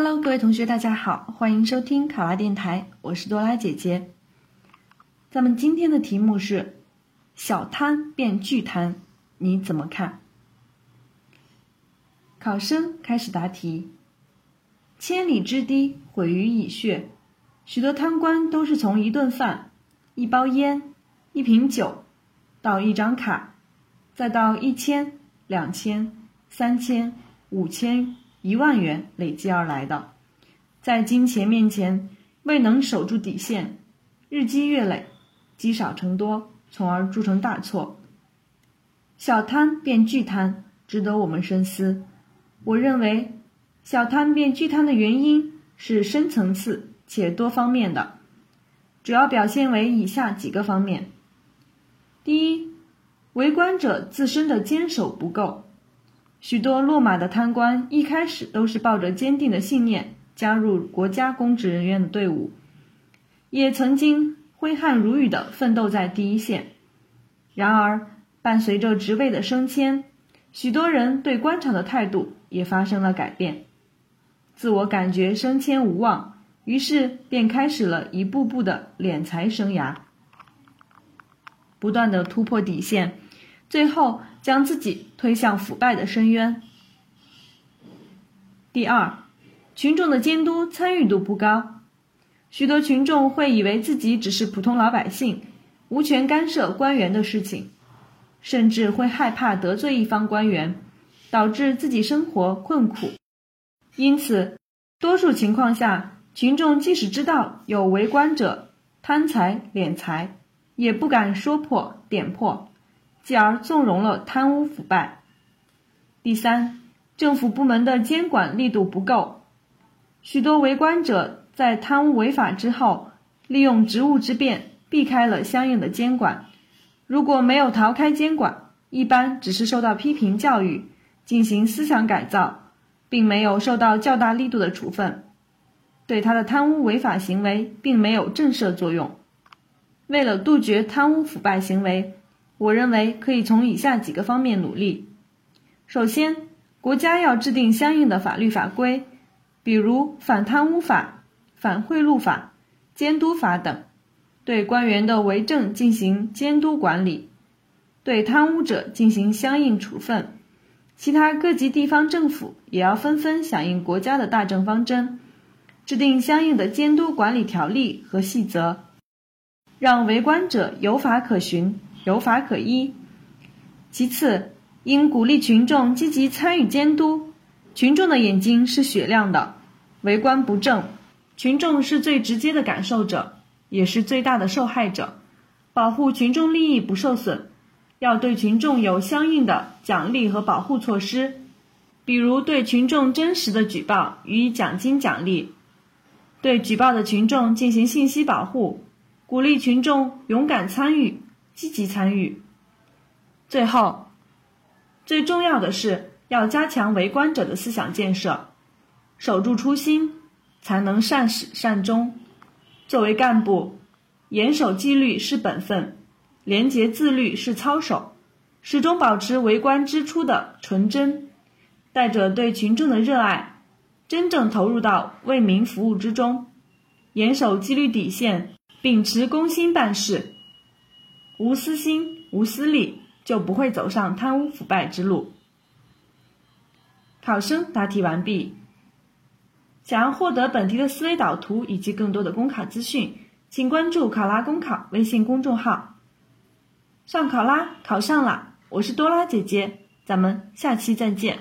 Hello，各位同学，大家好，欢迎收听卡拉电台，我是多拉姐姐。咱们今天的题目是“小贪变巨贪”，你怎么看？考生开始答题。千里之堤毁于蚁穴，许多贪官都是从一顿饭、一包烟、一瓶酒，到一张卡，再到一千、两千、三千、五千。一万元累积而来的，在金钱面前未能守住底线，日积月累，积少成多，从而铸成大错。小贪变巨贪，值得我们深思。我认为，小贪变巨贪的原因是深层次且多方面的，主要表现为以下几个方面：第一，为官者自身的坚守不够。许多落马的贪官一开始都是抱着坚定的信念加入国家公职人员的队伍，也曾经挥汗如雨的奋斗在第一线。然而，伴随着职位的升迁，许多人对官场的态度也发生了改变，自我感觉升迁无望，于是便开始了一步步的敛财生涯，不断的突破底线。最后将自己推向腐败的深渊。第二，群众的监督参与度不高，许多群众会以为自己只是普通老百姓，无权干涉官员的事情，甚至会害怕得罪一方官员，导致自己生活困苦。因此，多数情况下，群众即使知道有为官者贪财敛财，也不敢说破点破。继而纵容了贪污腐败。第三，政府部门的监管力度不够，许多为官者在贪污违法之后，利用职务之便避开了相应的监管。如果没有逃开监管，一般只是受到批评教育，进行思想改造，并没有受到较大力度的处分，对他的贪污违法行为并没有震慑作用。为了杜绝贪污腐败行为。我认为可以从以下几个方面努力。首先，国家要制定相应的法律法规，比如反贪污法、反贿赂法、监督法等，对官员的为政进行监督管理，对贪污者进行相应处分。其他各级地方政府也要纷纷响应国家的大政方针，制定相应的监督管理条例和细则，让为官者有法可循。有法可依。其次，应鼓励群众积极参与监督。群众的眼睛是雪亮的，为官不正，群众是最直接的感受者，也是最大的受害者。保护群众利益不受损，要对群众有相应的奖励和保护措施，比如对群众真实的举报予以奖金奖励，对举报的群众进行信息保护，鼓励群众勇敢参与。积极参与。最后，最重要的是要加强为官者的思想建设，守住初心，才能善始善终。作为干部，严守纪律是本分，廉洁自律是操守，始终保持为官之初的纯真，带着对群众的热爱，真正投入到为民服务之中，严守纪律底线，秉持公心办事。无私心、无私利，就不会走上贪污腐败之路。考生答题完毕。想要获得本题的思维导图以及更多的公考资讯，请关注“考拉公考”微信公众号。上考拉考上了，我是多拉姐姐，咱们下期再见。